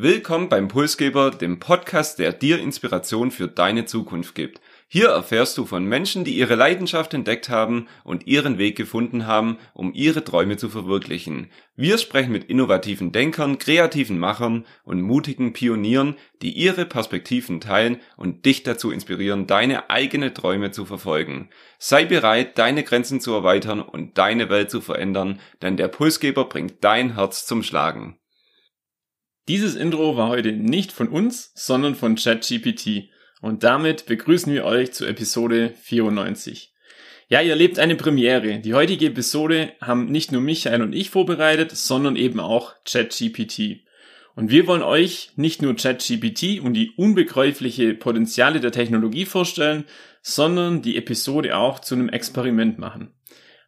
Willkommen beim Pulsgeber, dem Podcast, der dir Inspiration für deine Zukunft gibt. Hier erfährst du von Menschen, die ihre Leidenschaft entdeckt haben und ihren Weg gefunden haben, um ihre Träume zu verwirklichen. Wir sprechen mit innovativen Denkern, kreativen Machern und mutigen Pionieren, die ihre Perspektiven teilen und dich dazu inspirieren, deine eigene Träume zu verfolgen. Sei bereit, deine Grenzen zu erweitern und deine Welt zu verändern, denn der Pulsgeber bringt dein Herz zum Schlagen. Dieses Intro war heute nicht von uns, sondern von ChatGPT. Und damit begrüßen wir euch zu Episode 94. Ja, ihr lebt eine Premiere. Die heutige Episode haben nicht nur Michael und ich vorbereitet, sondern eben auch ChatGPT. Und wir wollen euch nicht nur ChatGPT und die unbegreifliche Potenziale der Technologie vorstellen, sondern die Episode auch zu einem Experiment machen.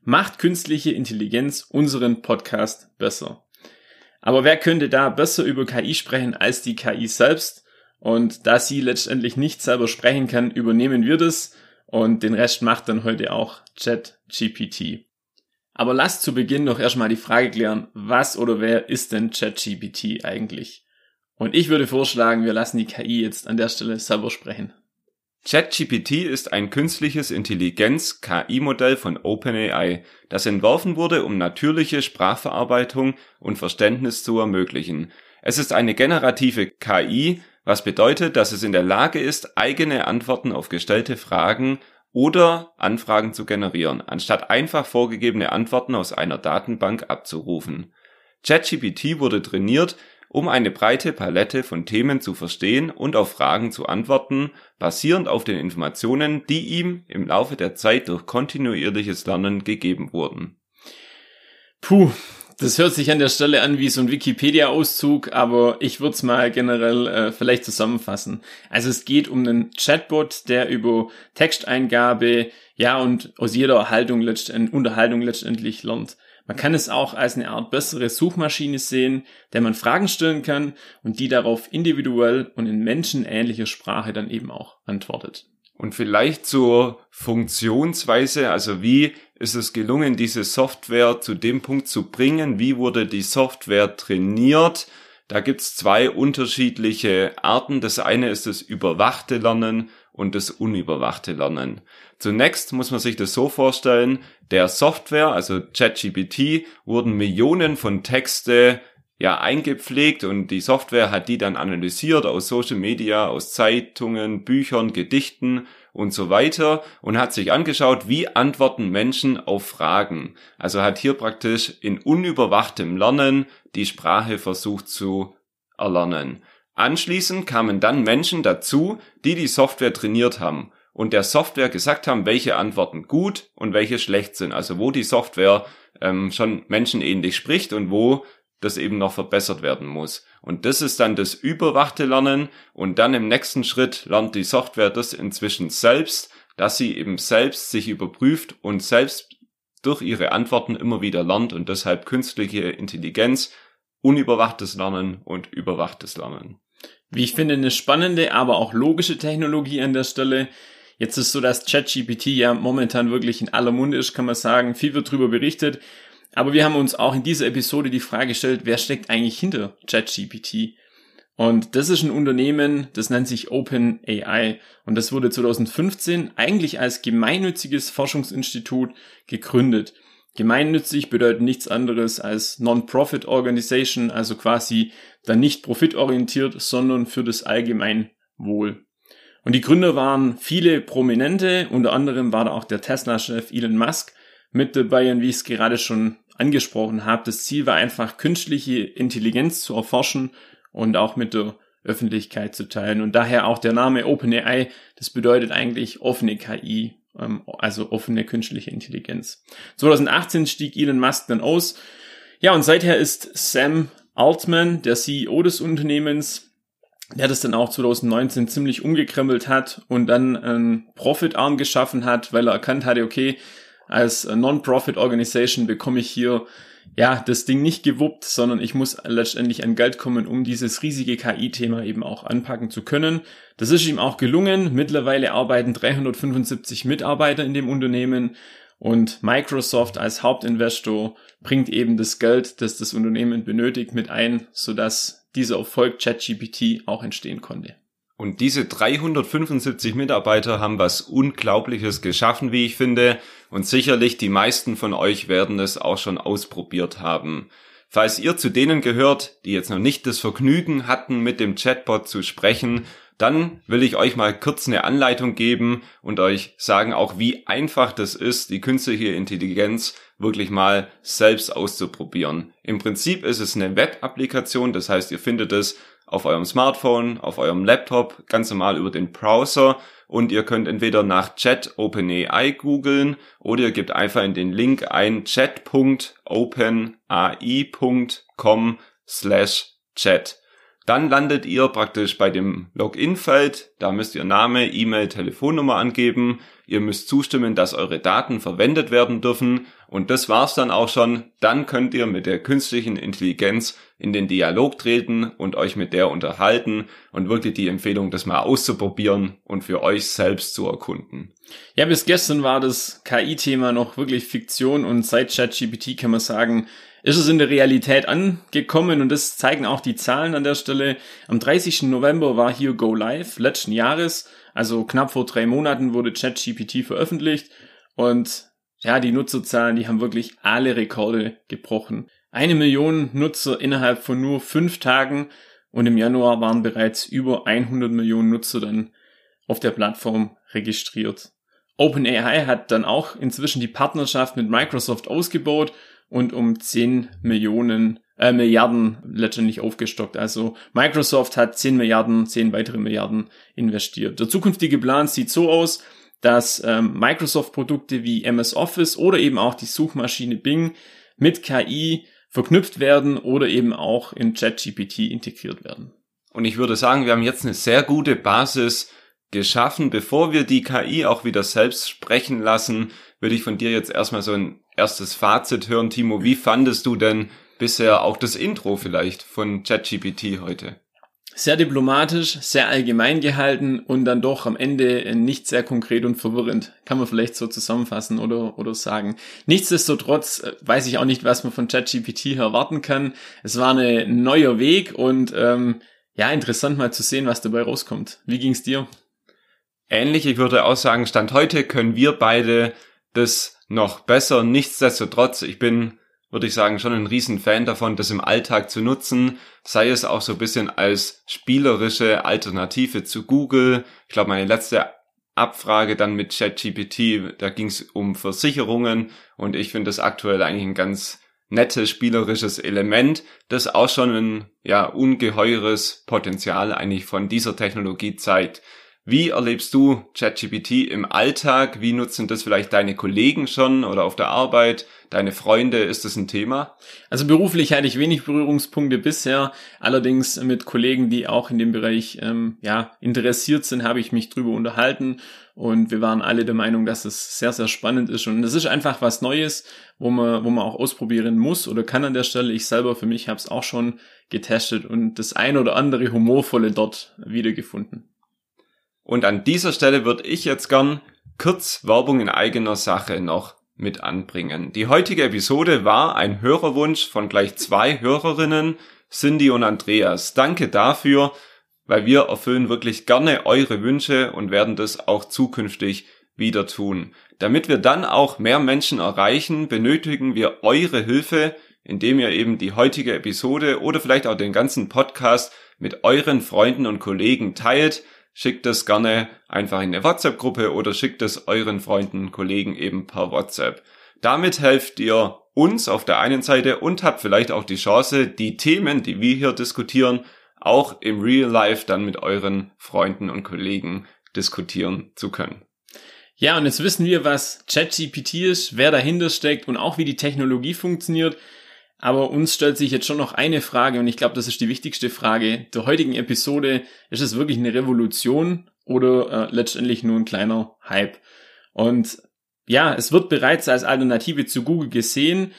Macht künstliche Intelligenz unseren Podcast besser. Aber wer könnte da besser über KI sprechen als die KI selbst? Und da sie letztendlich nicht selber sprechen kann, übernehmen wir das und den Rest macht dann heute auch ChatGPT. Aber lasst zu Beginn noch erstmal die Frage klären, was oder wer ist denn ChatGPT eigentlich? Und ich würde vorschlagen, wir lassen die KI jetzt an der Stelle selber sprechen. ChatGPT ist ein künstliches Intelligenz-KI-Modell von OpenAI, das entworfen wurde, um natürliche Sprachverarbeitung und Verständnis zu ermöglichen. Es ist eine generative KI, was bedeutet, dass es in der Lage ist, eigene Antworten auf gestellte Fragen oder Anfragen zu generieren, anstatt einfach vorgegebene Antworten aus einer Datenbank abzurufen. ChatGPT wurde trainiert, um eine breite Palette von Themen zu verstehen und auf Fragen zu antworten, basierend auf den Informationen, die ihm im Laufe der Zeit durch kontinuierliches Lernen gegeben wurden. Puh, das hört sich an der Stelle an wie so ein Wikipedia-Auszug, aber ich würde es mal generell äh, vielleicht zusammenfassen. Also es geht um einen Chatbot, der über Texteingabe, ja, und aus jeder Haltung letztend, Unterhaltung letztendlich lernt. Man kann es auch als eine Art bessere Suchmaschine sehen, der man Fragen stellen kann und die darauf individuell und in menschenähnlicher Sprache dann eben auch antwortet. Und vielleicht zur Funktionsweise, also wie ist es gelungen, diese Software zu dem Punkt zu bringen, wie wurde die Software trainiert. Da gibt's zwei unterschiedliche Arten. Das eine ist das überwachte Lernen und das unüberwachte Lernen. Zunächst muss man sich das so vorstellen, der Software, also ChatGPT, wurden Millionen von Texte ja eingepflegt und die Software hat die dann analysiert aus Social Media, aus Zeitungen, Büchern, Gedichten und so weiter und hat sich angeschaut, wie antworten Menschen auf Fragen. Also hat hier praktisch in unüberwachtem Lernen die Sprache versucht zu erlernen. Anschließend kamen dann Menschen dazu, die die Software trainiert haben und der Software gesagt haben, welche Antworten gut und welche schlecht sind. Also wo die Software ähm, schon menschenähnlich spricht und wo das eben noch verbessert werden muss. Und das ist dann das überwachte Lernen und dann im nächsten Schritt lernt die Software das inzwischen selbst, dass sie eben selbst sich überprüft und selbst durch ihre Antworten immer wieder lernt und deshalb künstliche Intelligenz, unüberwachtes Lernen und überwachtes Lernen. Wie ich finde, eine spannende, aber auch logische Technologie an der Stelle. Jetzt ist so, dass ChatGPT ja momentan wirklich in aller Munde ist, kann man sagen. Viel wird drüber berichtet. Aber wir haben uns auch in dieser Episode die Frage gestellt, wer steckt eigentlich hinter ChatGPT? Und das ist ein Unternehmen, das nennt sich OpenAI. Und das wurde 2015 eigentlich als gemeinnütziges Forschungsinstitut gegründet. Gemeinnützig bedeutet nichts anderes als Non-Profit Organization, also quasi dann nicht profitorientiert, sondern für das Allgemeinwohl. Und die Gründer waren viele Prominente, unter anderem war da auch der Tesla-Chef Elon Musk, mit dabei und wie ich es gerade schon angesprochen habe, das Ziel war einfach künstliche Intelligenz zu erforschen und auch mit der Öffentlichkeit zu teilen. Und daher auch der Name OpenAI, das bedeutet eigentlich offene KI, also offene künstliche Intelligenz. 2018 stieg Elon Musk dann aus. Ja, und seither ist Sam Altman, der CEO des Unternehmens, der das dann auch 2019 ziemlich umgekrempelt hat und dann einen Profitarm geschaffen hat, weil er erkannt hatte, okay, als Non-Profit Organization bekomme ich hier ja, das Ding nicht gewuppt, sondern ich muss letztendlich an Geld kommen, um dieses riesige KI-Thema eben auch anpacken zu können. Das ist ihm auch gelungen. Mittlerweile arbeiten 375 Mitarbeiter in dem Unternehmen und Microsoft als Hauptinvestor bringt eben das Geld, das das Unternehmen benötigt, mit ein, sodass dieser Erfolg ChatGPT auch entstehen konnte. Und diese 375 Mitarbeiter haben was Unglaubliches geschaffen, wie ich finde. Und sicherlich die meisten von euch werden es auch schon ausprobiert haben. Falls ihr zu denen gehört, die jetzt noch nicht das Vergnügen hatten, mit dem Chatbot zu sprechen, dann will ich euch mal kurz eine Anleitung geben und euch sagen auch, wie einfach das ist, die künstliche Intelligenz wirklich mal selbst auszuprobieren. Im Prinzip ist es eine Web-Applikation, das heißt, ihr findet es auf eurem Smartphone, auf eurem Laptop, ganz normal über den Browser und ihr könnt entweder nach Chat OpenAI googeln oder ihr gebt einfach in den Link ein chat.openai.com slash chat. Dann landet ihr praktisch bei dem Login-Feld. Da müsst ihr Name, E-Mail, Telefonnummer angeben. Ihr müsst zustimmen, dass eure Daten verwendet werden dürfen. Und das war's dann auch schon. Dann könnt ihr mit der künstlichen Intelligenz in den Dialog treten und euch mit der unterhalten und wirklich die Empfehlung, das mal auszuprobieren und für euch selbst zu erkunden. Ja, bis gestern war das KI-Thema noch wirklich Fiktion und seit ChatGPT kann man sagen, ist es in der Realität angekommen und das zeigen auch die Zahlen an der Stelle. Am 30. November war hier Go Live letzten Jahres, also knapp vor drei Monaten wurde ChatGPT veröffentlicht und ja, die Nutzerzahlen, die haben wirklich alle Rekorde gebrochen. Eine Million Nutzer innerhalb von nur fünf Tagen und im Januar waren bereits über 100 Millionen Nutzer dann auf der Plattform registriert. OpenAI hat dann auch inzwischen die Partnerschaft mit Microsoft ausgebaut und um 10 Millionen äh, Milliarden letztendlich aufgestockt. Also Microsoft hat 10 Milliarden, 10 weitere Milliarden investiert. Der zukünftige Plan sieht so aus, dass ähm, Microsoft-Produkte wie MS Office oder eben auch die Suchmaschine Bing mit KI verknüpft werden oder eben auch in ChatGPT integriert werden. Und ich würde sagen, wir haben jetzt eine sehr gute Basis geschaffen. Bevor wir die KI auch wieder selbst sprechen lassen, würde ich von dir jetzt erstmal so ein erstes Fazit hören. Timo, wie fandest du denn bisher auch das Intro vielleicht von ChatGPT heute? Sehr diplomatisch, sehr allgemein gehalten und dann doch am Ende nicht sehr konkret und verwirrend. Kann man vielleicht so zusammenfassen oder, oder sagen. Nichtsdestotrotz äh, weiß ich auch nicht, was man von ChatGPT erwarten kann. Es war ein neuer Weg und ähm, ja, interessant mal zu sehen, was dabei rauskommt. Wie ging's dir? Ähnlich, ich würde auch sagen, Stand heute können wir beide das noch besser. Nichtsdestotrotz, ich bin, würde ich sagen, schon ein Riesenfan davon, das im Alltag zu nutzen, sei es auch so ein bisschen als spielerische Alternative zu Google. Ich glaube, meine letzte Abfrage dann mit ChatGPT, da ging es um Versicherungen und ich finde das aktuell eigentlich ein ganz nettes spielerisches Element, das auch schon ein ja ungeheures Potenzial eigentlich von dieser Technologie zeigt. Wie erlebst du ChatGPT im Alltag? Wie nutzen das vielleicht deine Kollegen schon oder auf der Arbeit? Deine Freunde? Ist das ein Thema? Also beruflich hatte ich wenig Berührungspunkte bisher. Allerdings mit Kollegen, die auch in dem Bereich ähm, ja interessiert sind, habe ich mich drüber unterhalten und wir waren alle der Meinung, dass es sehr sehr spannend ist und es ist einfach was Neues, wo man wo man auch ausprobieren muss oder kann an der Stelle. Ich selber für mich habe es auch schon getestet und das ein oder andere humorvolle dort wiedergefunden. Und an dieser Stelle würde ich jetzt gern kurz Werbung in eigener Sache noch mit anbringen. Die heutige Episode war ein Hörerwunsch von gleich zwei Hörerinnen, Cindy und Andreas. Danke dafür, weil wir erfüllen wirklich gerne eure Wünsche und werden das auch zukünftig wieder tun. Damit wir dann auch mehr Menschen erreichen, benötigen wir eure Hilfe, indem ihr eben die heutige Episode oder vielleicht auch den ganzen Podcast mit euren Freunden und Kollegen teilt, schickt es gerne einfach in eine WhatsApp-Gruppe oder schickt es euren Freunden, Kollegen eben per WhatsApp. Damit helft ihr uns auf der einen Seite und habt vielleicht auch die Chance, die Themen, die wir hier diskutieren, auch im Real Life dann mit euren Freunden und Kollegen diskutieren zu können. Ja, und jetzt wissen wir, was ChatGPT ist, wer dahinter steckt und auch wie die Technologie funktioniert. Aber uns stellt sich jetzt schon noch eine Frage und ich glaube, das ist die wichtigste Frage der heutigen Episode. Ist es wirklich eine Revolution oder äh, letztendlich nur ein kleiner Hype? Und ja, es wird bereits als Alternative zu Google gesehen.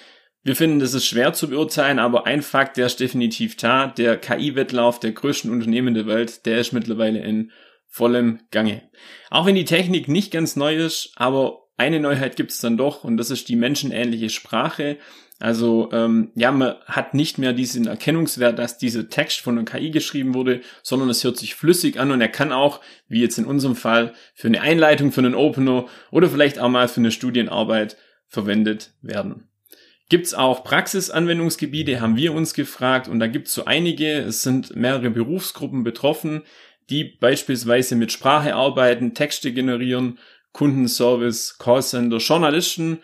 Wir finden, das ist schwer zu beurteilen, aber ein Fakt, der ist definitiv da. Der KI-Wettlauf der größten Unternehmen der Welt, der ist mittlerweile in vollem Gange. Auch wenn die Technik nicht ganz neu ist, aber eine Neuheit gibt es dann doch und das ist die menschenähnliche Sprache. Also ähm, ja, man hat nicht mehr diesen Erkennungswert, dass dieser Text von einer KI geschrieben wurde, sondern es hört sich flüssig an und er kann auch, wie jetzt in unserem Fall, für eine Einleitung, für einen Opener oder vielleicht auch mal für eine Studienarbeit verwendet werden. Gibt's auch Praxisanwendungsgebiete, haben wir uns gefragt und da gibt's so einige, es sind mehrere Berufsgruppen betroffen, die beispielsweise mit Sprache arbeiten, Texte generieren, Kundenservice, Callcenter, Journalisten,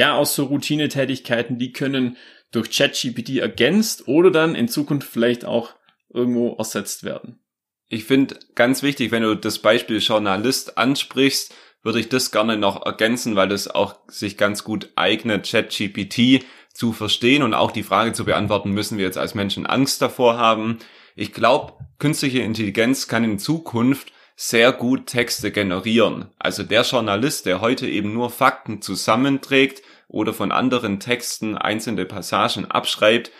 ja, auch so Routinetätigkeiten, die können durch ChatGPT ergänzt oder dann in Zukunft vielleicht auch irgendwo ersetzt werden. Ich finde ganz wichtig, wenn du das Beispiel Journalist ansprichst, würde ich das gerne noch ergänzen, weil das auch sich ganz gut eignet, ChatGPT zu verstehen und auch die Frage zu beantworten, müssen wir jetzt als Menschen Angst davor haben? Ich glaube, künstliche Intelligenz kann in Zukunft sehr gut Texte generieren. Also der Journalist, der heute eben nur Fakten zusammenträgt oder von anderen Texten einzelne Passagen abschreibt,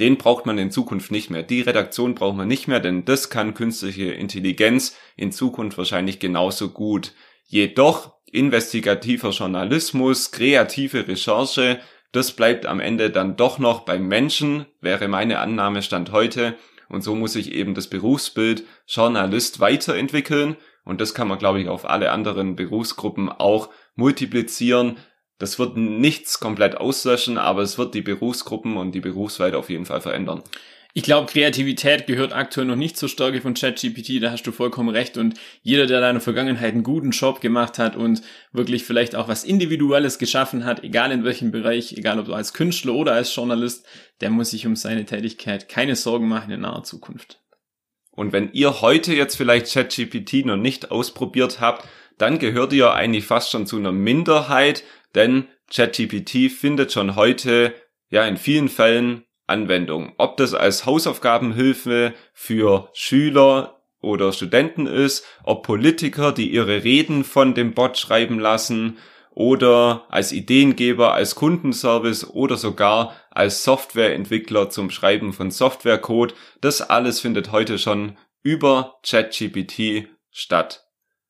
den braucht man in Zukunft nicht mehr. Die Redaktion braucht man nicht mehr, denn das kann künstliche Intelligenz in Zukunft wahrscheinlich genauso gut. Jedoch investigativer Journalismus, kreative Recherche, das bleibt am Ende dann doch noch beim Menschen, wäre meine Annahme Stand heute. Und so muss sich eben das Berufsbild Journalist weiterentwickeln. Und das kann man, glaube ich, auf alle anderen Berufsgruppen auch multiplizieren. Das wird nichts komplett auslöschen, aber es wird die Berufsgruppen und die Berufsweite auf jeden Fall verändern. Ich glaube, Kreativität gehört aktuell noch nicht zur Stärke von ChatGPT, da hast du vollkommen recht. Und jeder, der da in der Vergangenheit einen guten Job gemacht hat und wirklich vielleicht auch was Individuelles geschaffen hat, egal in welchem Bereich, egal ob du als Künstler oder als Journalist, der muss sich um seine Tätigkeit keine Sorgen machen in naher Zukunft. Und wenn ihr heute jetzt vielleicht ChatGPT noch nicht ausprobiert habt, dann gehört ihr eigentlich fast schon zu einer Minderheit, denn ChatGPT findet schon heute ja in vielen Fällen Anwendung. Ob das als Hausaufgabenhilfe für Schüler oder Studenten ist, ob Politiker, die ihre Reden von dem Bot schreiben lassen, oder als Ideengeber, als Kundenservice oder sogar als Softwareentwickler zum Schreiben von Softwarecode. Das alles findet heute schon über ChatGPT statt.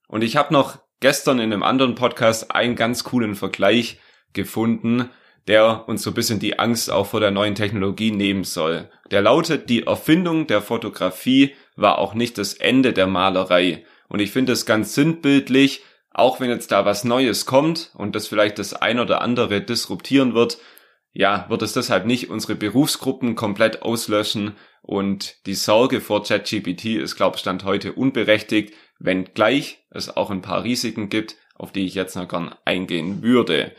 Und ich habe noch gestern in einem anderen Podcast einen ganz coolen Vergleich gefunden, der uns so ein bisschen die Angst auch vor der neuen Technologie nehmen soll. Der lautet, die Erfindung der Fotografie war auch nicht das Ende der Malerei. Und ich finde es ganz sinnbildlich, auch wenn jetzt da was Neues kommt und das vielleicht das ein oder andere disruptieren wird, ja, wird es deshalb nicht unsere Berufsgruppen komplett auslöschen und die Sorge vor ChatGPT ist, glaube ich, Stand heute unberechtigt, wenngleich es auch ein paar Risiken gibt, auf die ich jetzt noch gern eingehen würde.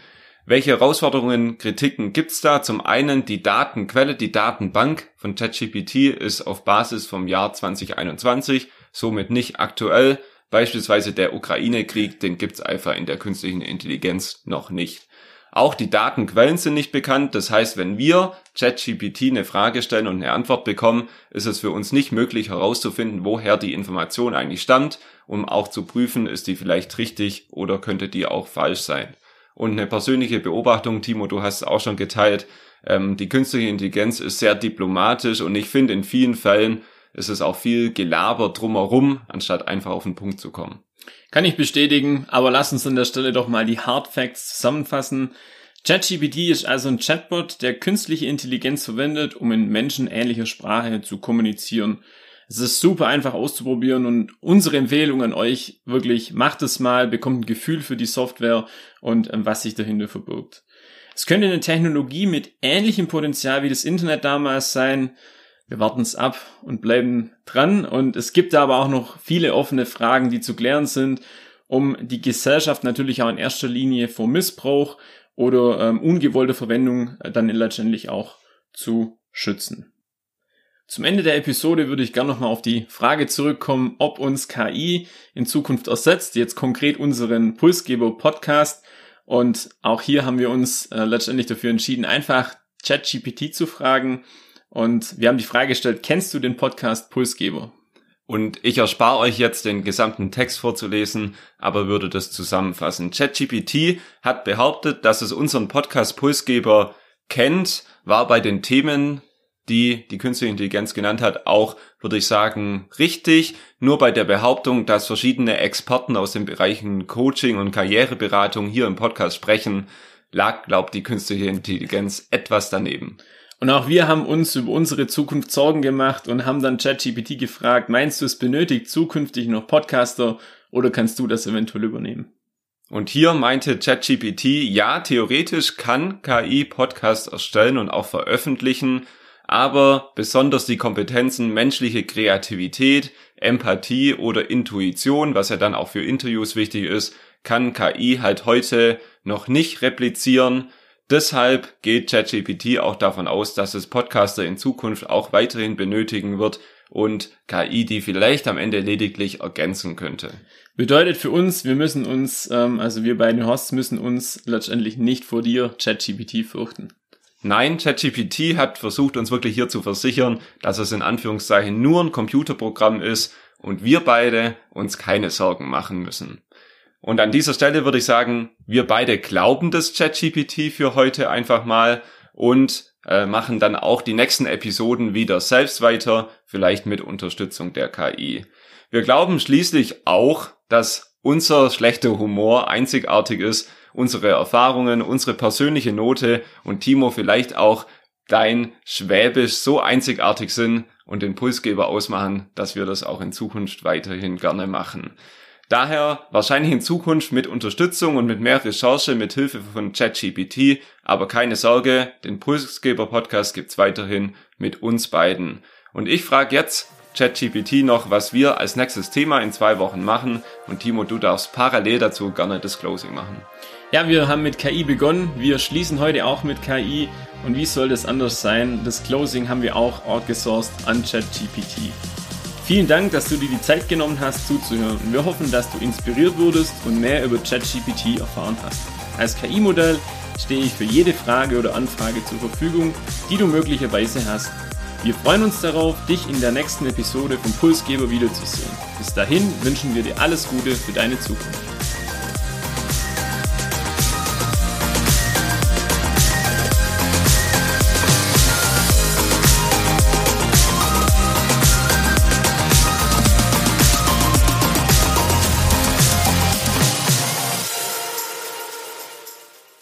Welche Herausforderungen, Kritiken gibt's da? Zum einen die Datenquelle, die Datenbank von ChatGPT ist auf Basis vom Jahr 2021, somit nicht aktuell. Beispielsweise der Ukraine-Krieg, den gibt's einfach in der künstlichen Intelligenz noch nicht. Auch die Datenquellen sind nicht bekannt. Das heißt, wenn wir ChatGPT eine Frage stellen und eine Antwort bekommen, ist es für uns nicht möglich herauszufinden, woher die Information eigentlich stammt, um auch zu prüfen, ist die vielleicht richtig oder könnte die auch falsch sein. Und eine persönliche Beobachtung, Timo, du hast es auch schon geteilt, ähm, die künstliche Intelligenz ist sehr diplomatisch und ich finde in vielen Fällen ist es auch viel Gelaber drumherum, anstatt einfach auf den Punkt zu kommen. Kann ich bestätigen, aber lass uns an der Stelle doch mal die Hard Facts zusammenfassen. ChatGPT ist also ein Chatbot, der künstliche Intelligenz verwendet, um in menschenähnlicher Sprache zu kommunizieren. Es ist super einfach auszuprobieren und unsere Empfehlung an euch wirklich, macht es mal, bekommt ein Gefühl für die Software und ähm, was sich dahinter verbirgt. Es könnte eine Technologie mit ähnlichem Potenzial wie das Internet damals sein, wir warten es ab und bleiben dran. Und es gibt aber auch noch viele offene Fragen, die zu klären sind, um die Gesellschaft natürlich auch in erster Linie vor Missbrauch oder ähm, ungewollte Verwendung äh, dann letztendlich auch zu schützen. Zum Ende der Episode würde ich gerne nochmal auf die Frage zurückkommen, ob uns KI in Zukunft ersetzt, jetzt konkret unseren Pulsgeber Podcast. Und auch hier haben wir uns äh, letztendlich dafür entschieden, einfach ChatGPT zu fragen. Und wir haben die Frage gestellt, kennst du den Podcast Pulsgeber? Und ich erspare euch jetzt den gesamten Text vorzulesen, aber würde das zusammenfassen. ChatGPT hat behauptet, dass es unseren Podcast Pulsgeber kennt, war bei den Themen, die die künstliche Intelligenz genannt hat, auch, würde ich sagen, richtig. Nur bei der Behauptung, dass verschiedene Experten aus den Bereichen Coaching und Karriereberatung hier im Podcast sprechen, lag, glaubt die künstliche Intelligenz etwas daneben. Und auch wir haben uns über unsere Zukunft Sorgen gemacht und haben dann ChatGPT gefragt, meinst du, es benötigt zukünftig noch Podcaster oder kannst du das eventuell übernehmen? Und hier meinte ChatGPT, ja, theoretisch kann KI Podcasts erstellen und auch veröffentlichen, aber besonders die Kompetenzen menschliche Kreativität, Empathie oder Intuition, was ja dann auch für Interviews wichtig ist, kann KI halt heute noch nicht replizieren. Deshalb geht ChatGPT auch davon aus, dass es Podcaster in Zukunft auch weiterhin benötigen wird und KI, die vielleicht am Ende lediglich ergänzen könnte. Bedeutet für uns, wir müssen uns, ähm, also wir beiden Hosts müssen uns letztendlich nicht vor dir ChatGPT fürchten. Nein, ChatGPT hat versucht, uns wirklich hier zu versichern, dass es in Anführungszeichen nur ein Computerprogramm ist und wir beide uns keine Sorgen machen müssen. Und an dieser Stelle würde ich sagen, wir beide glauben das ChatGPT für heute einfach mal und äh, machen dann auch die nächsten Episoden wieder selbst weiter, vielleicht mit Unterstützung der KI. Wir glauben schließlich auch, dass unser schlechter Humor einzigartig ist, unsere Erfahrungen, unsere persönliche Note und Timo vielleicht auch dein Schwäbisch so einzigartig sind und den Pulsgeber ausmachen, dass wir das auch in Zukunft weiterhin gerne machen. Daher wahrscheinlich in Zukunft mit Unterstützung und mit mehr Recherche mit Hilfe von ChatGPT, aber keine Sorge, den Pulsgeber Podcast gibt's weiterhin mit uns beiden. Und ich frage jetzt ChatGPT noch, was wir als nächstes Thema in zwei Wochen machen und Timo, du darfst parallel dazu gerne das Closing machen. Ja, wir haben mit KI begonnen, wir schließen heute auch mit KI und wie soll das anders sein? Das Closing haben wir auch outgesourced an ChatGPT. Vielen Dank, dass du dir die Zeit genommen hast zuzuhören. Wir hoffen, dass du inspiriert wurdest und mehr über ChatGPT erfahren hast. Als KI-Modell stehe ich für jede Frage oder Anfrage zur Verfügung, die du möglicherweise hast. Wir freuen uns darauf, dich in der nächsten Episode vom Pulsgeber wiederzusehen. Bis dahin wünschen wir dir alles Gute für deine Zukunft.